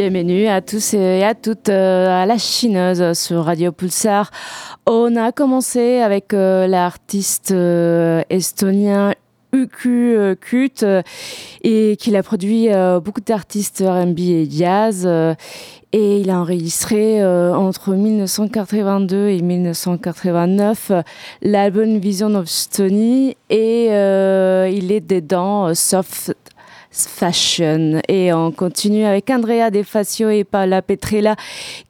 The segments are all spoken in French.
Bienvenue à tous et à toutes euh, à la chineuse sur Radio Pulsar. On a commencé avec euh, l'artiste euh, estonien UQ Kut et qu'il a produit beaucoup d'artistes R&B et jazz et il a enregistré entre 1982 et 1989 l'album Vision of Stony et il est dedans Soft Fashion. Et on continue avec Andrea De Facio et Paola Petrella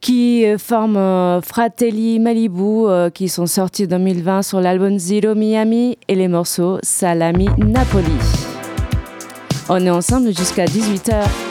qui euh, forment euh, Fratelli Malibu euh, qui sont sortis en 2020 sur l'album Zero Miami et les morceaux Salami Napoli. On est ensemble jusqu'à 18h.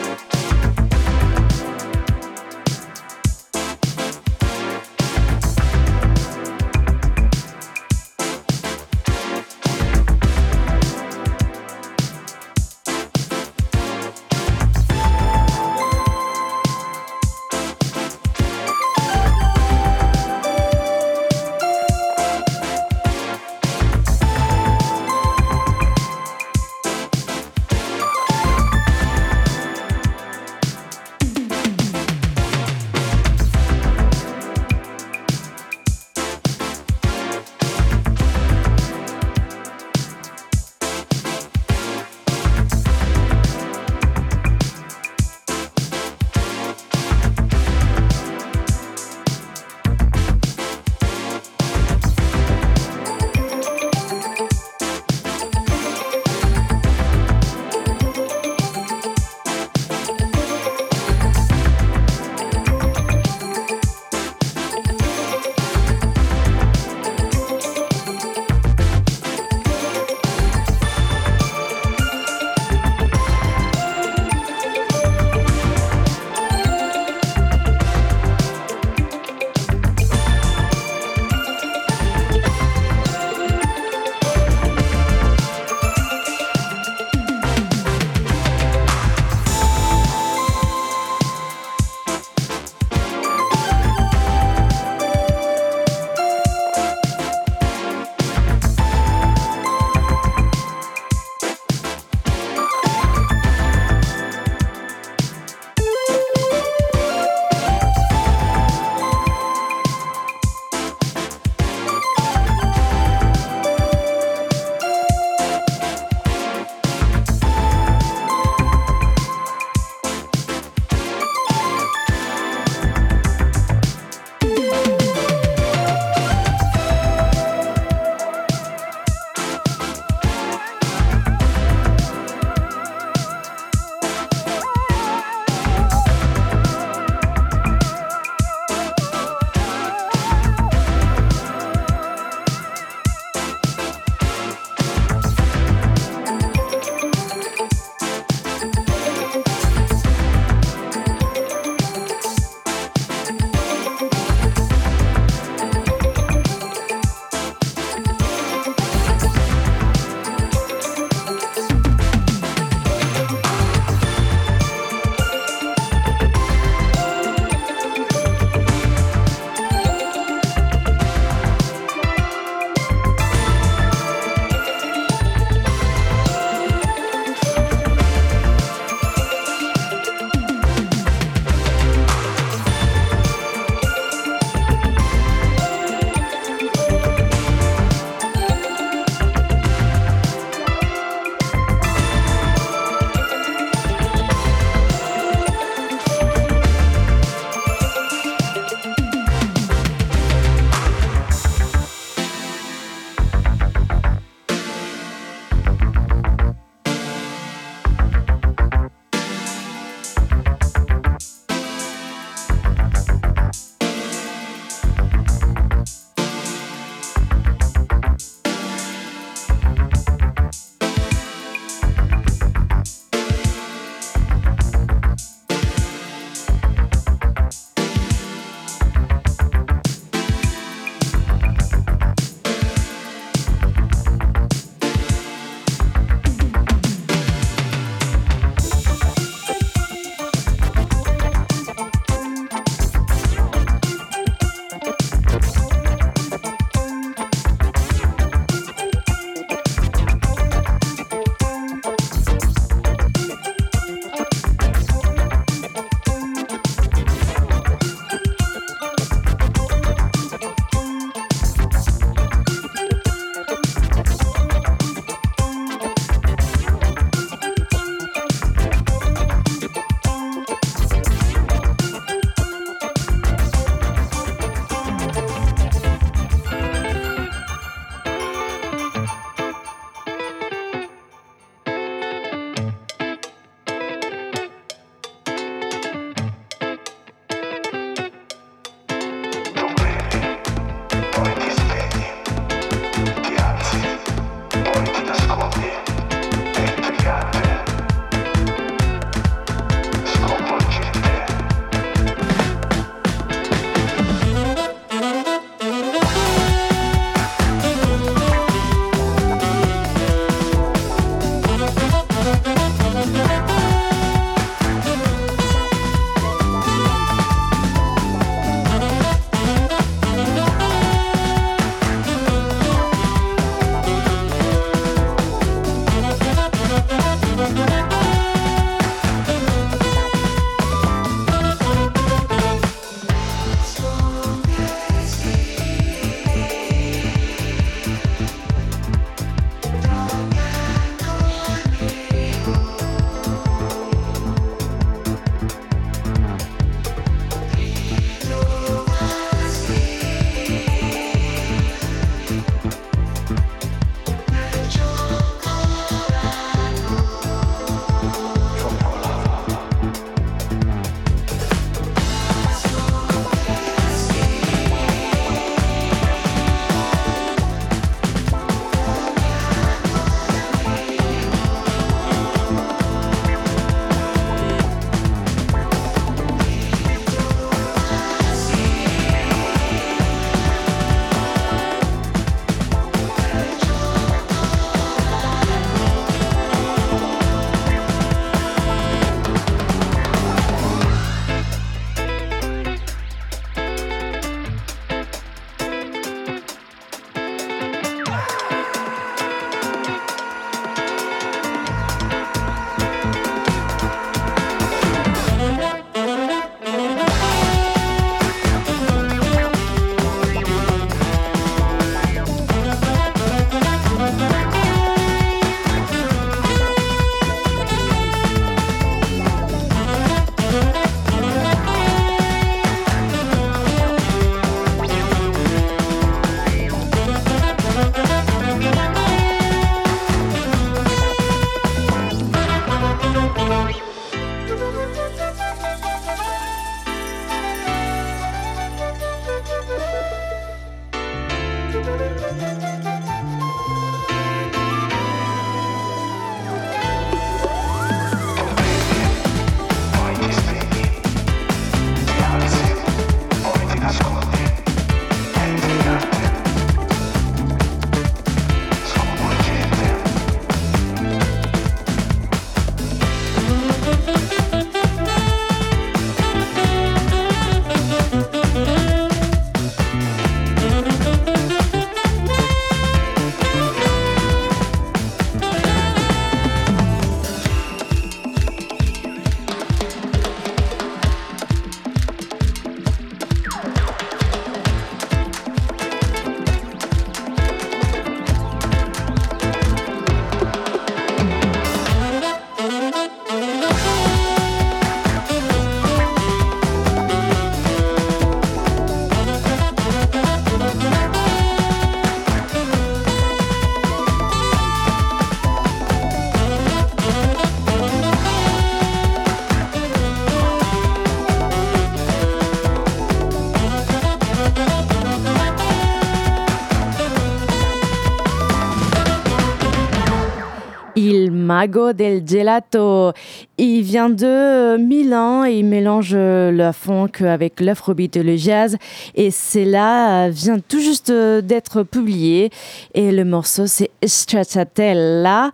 Mago del Gelato. Il vient de Milan et il mélange la funk avec l'afrobeat et le jazz. Et c'est là, vient tout juste d'être publié. Et le morceau, c'est Stracciatella.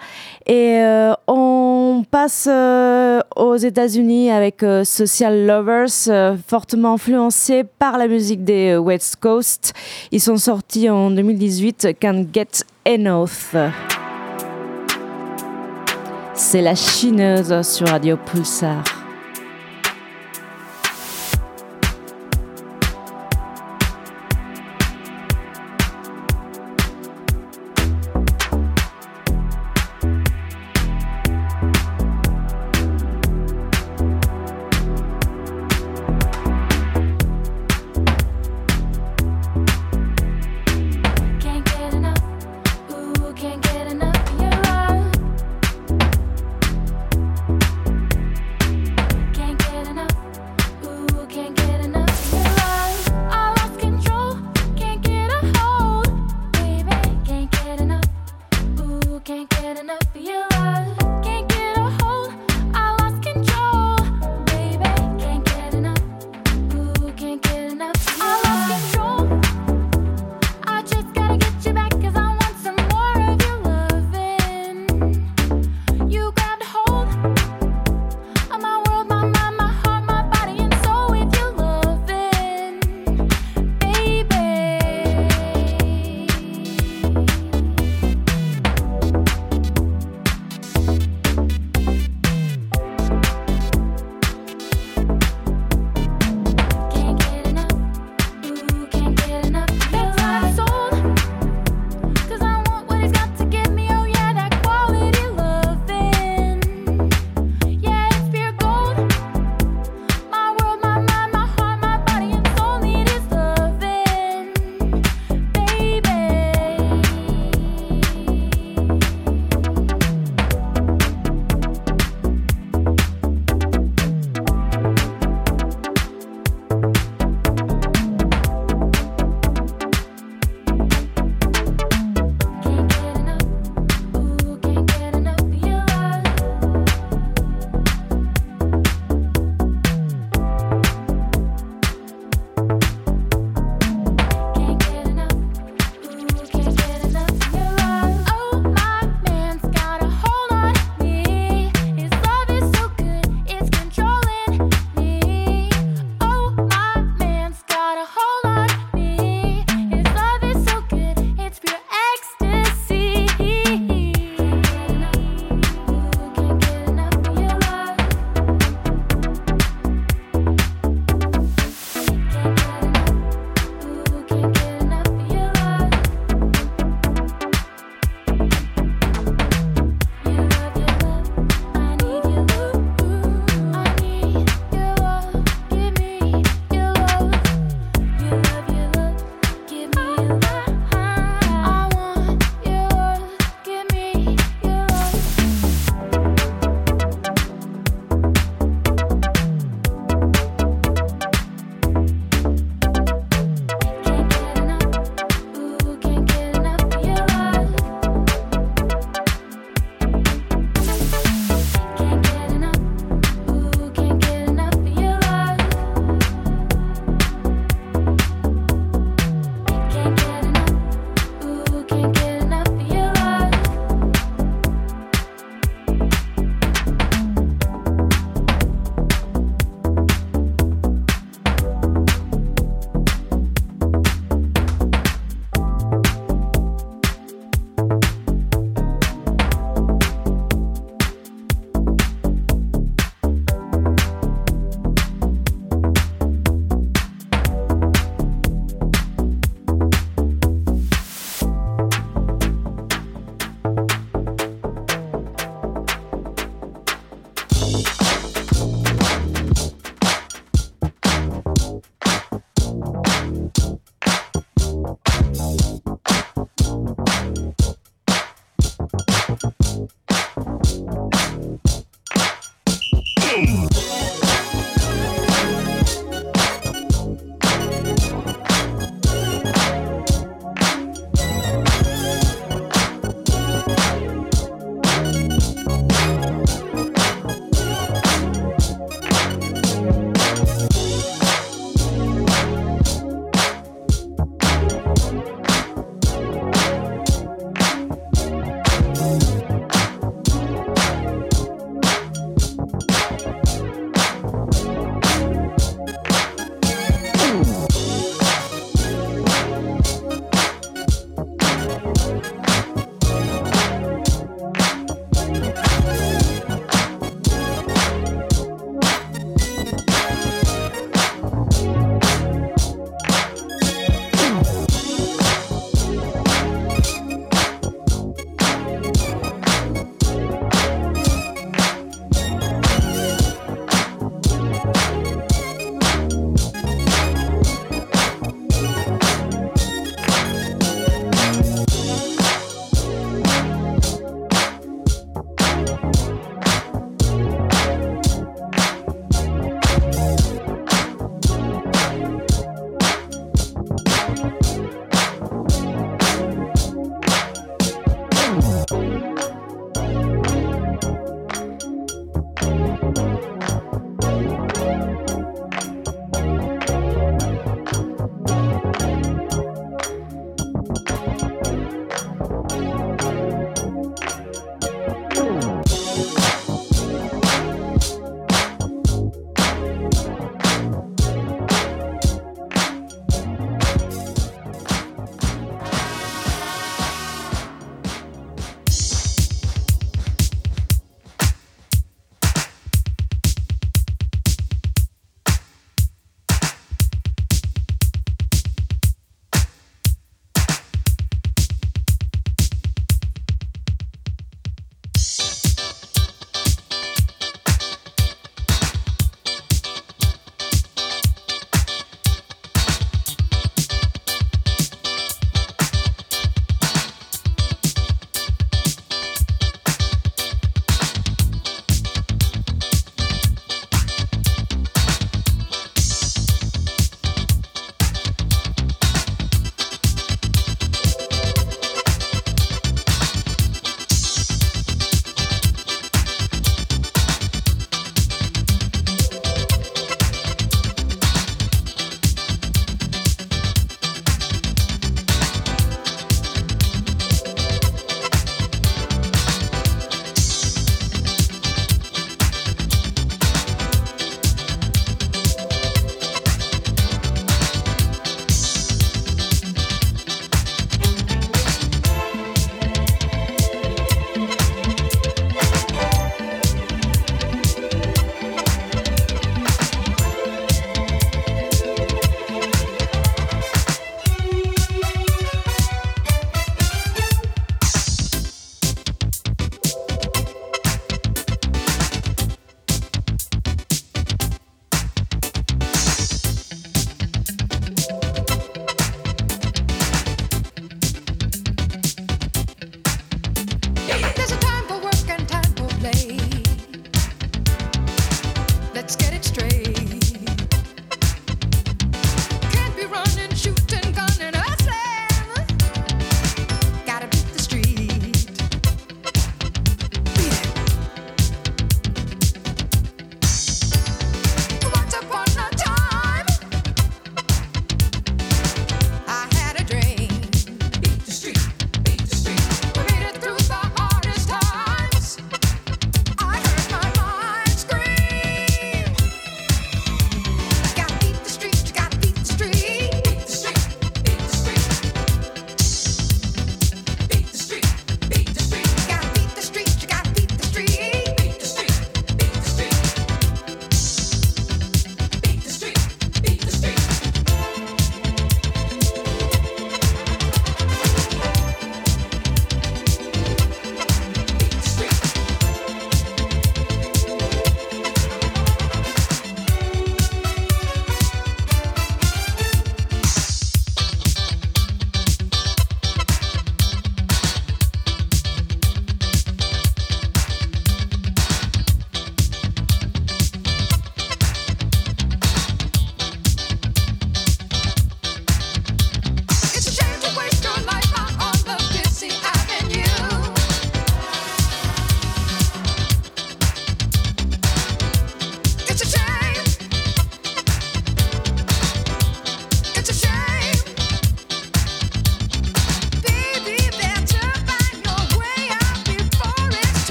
Et euh, on passe euh, aux États-Unis avec euh, Social Lovers, fortement influencés par la musique des West Coast. Ils sont sortis en 2018, Can't Get Enough. C'est la chineuse sur Radio Pulsar.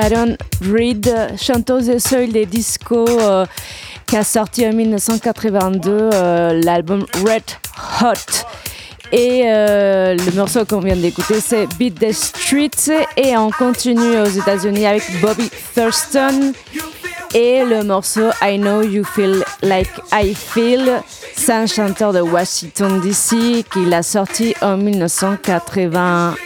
Sharon Reed, chanteuse et seule des discos euh, qui a sorti en 1982 euh, l'album Red Hot. Et euh, le morceau qu'on vient d'écouter, c'est Beat the Streets. Et on continue aux États-Unis avec Bobby Thurston. Et le morceau I Know You Feel Like I Feel, c'est un chanteur de Washington DC qui l'a sorti en 1981.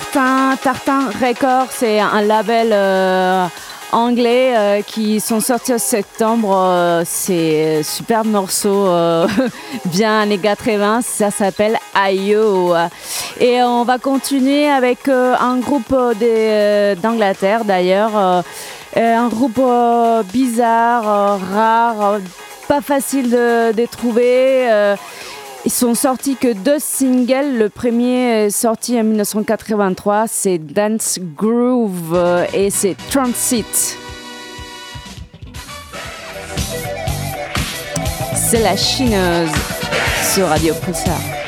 Tartin, Records, c'est un label euh, anglais euh, qui sont sortis en septembre. Euh, c'est super morceau, bien années 80, ça s'appelle IO. Et on va continuer avec un groupe d'Angleterre d'ailleurs, un groupe bizarre, rare, pas facile de trouver. Ils sont sortis que deux singles. Le premier est sorti en 1983, c'est Dance Groove euh, et c'est Transit. C'est la chineuse sur Radio Pulsar.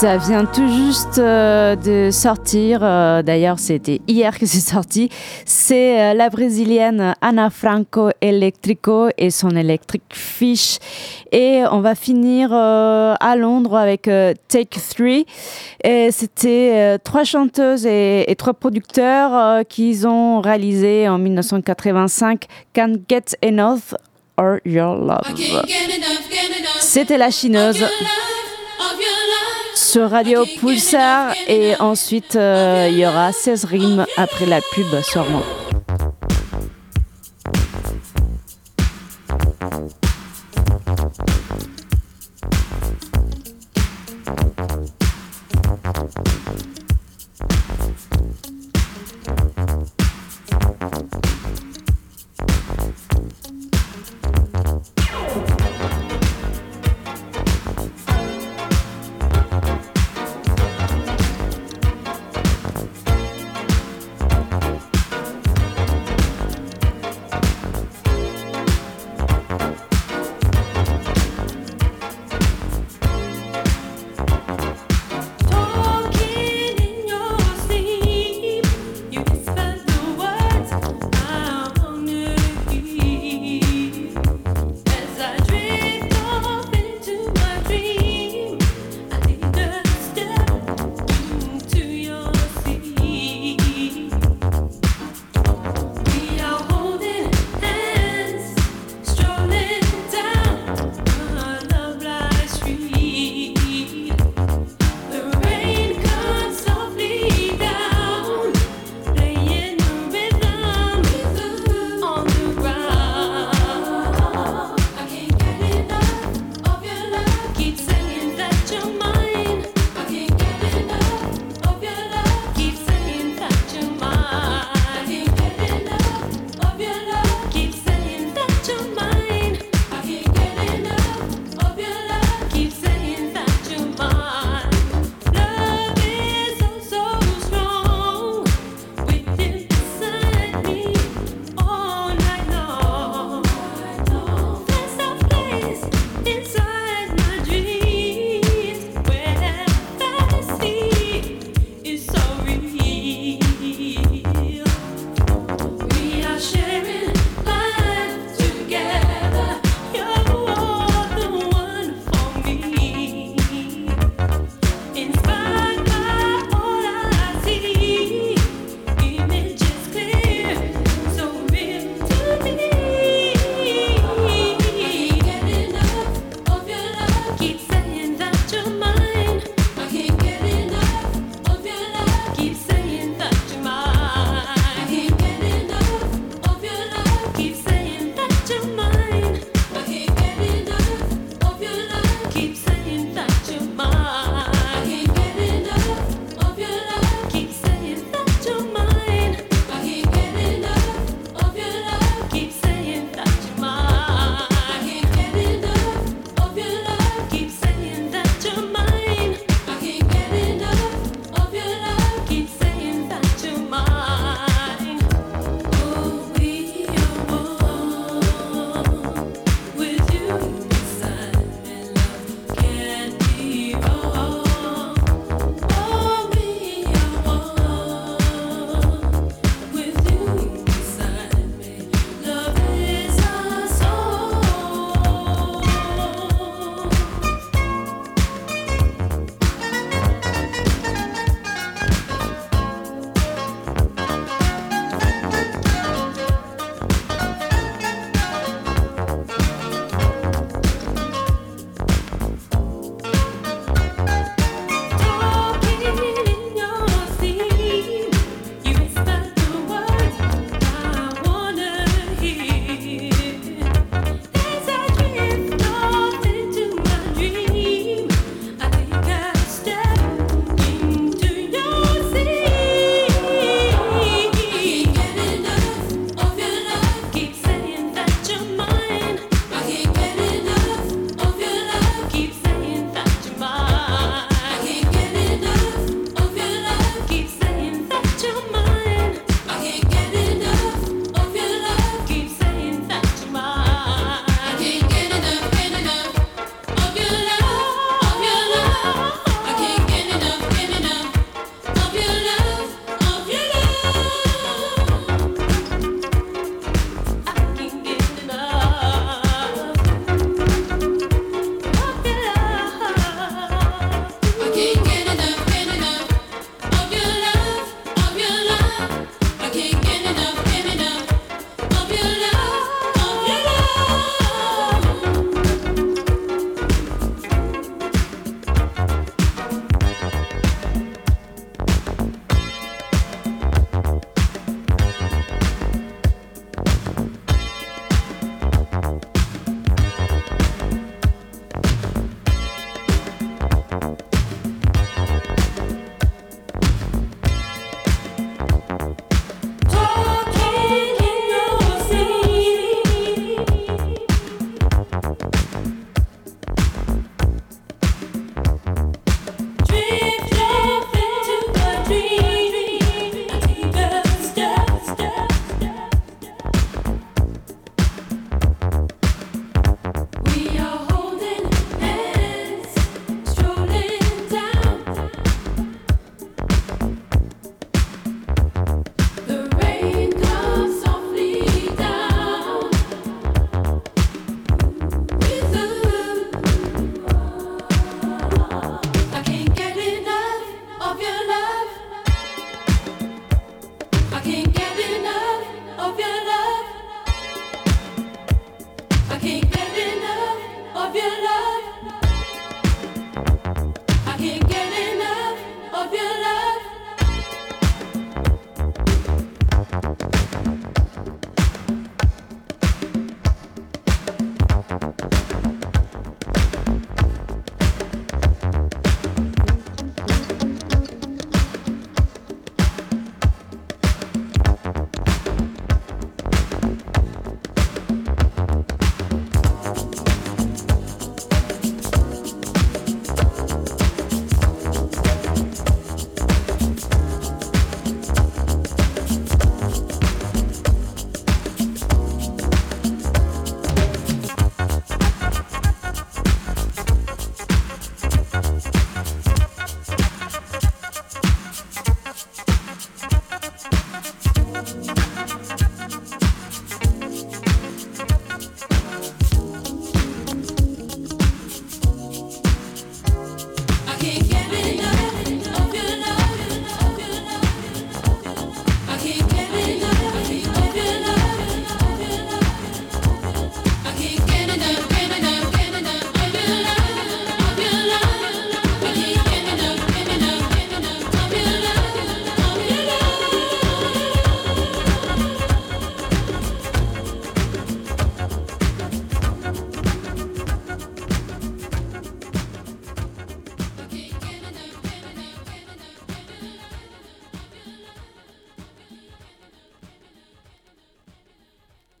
Ça vient tout juste euh, de sortir, euh, d'ailleurs c'était hier que c'est sorti, c'est euh, la brésilienne Ana Franco Electrico et son Electric Fish. Et on va finir à Londres avec Take Three. Et c'était trois chanteuses et, et trois producteurs qui ont réalisé en 1985 Can't Get Enough or Your Love. C'était la chineuse sur Radio Pulsar et ensuite euh, il y aura 16 rimes après la pub sûrement.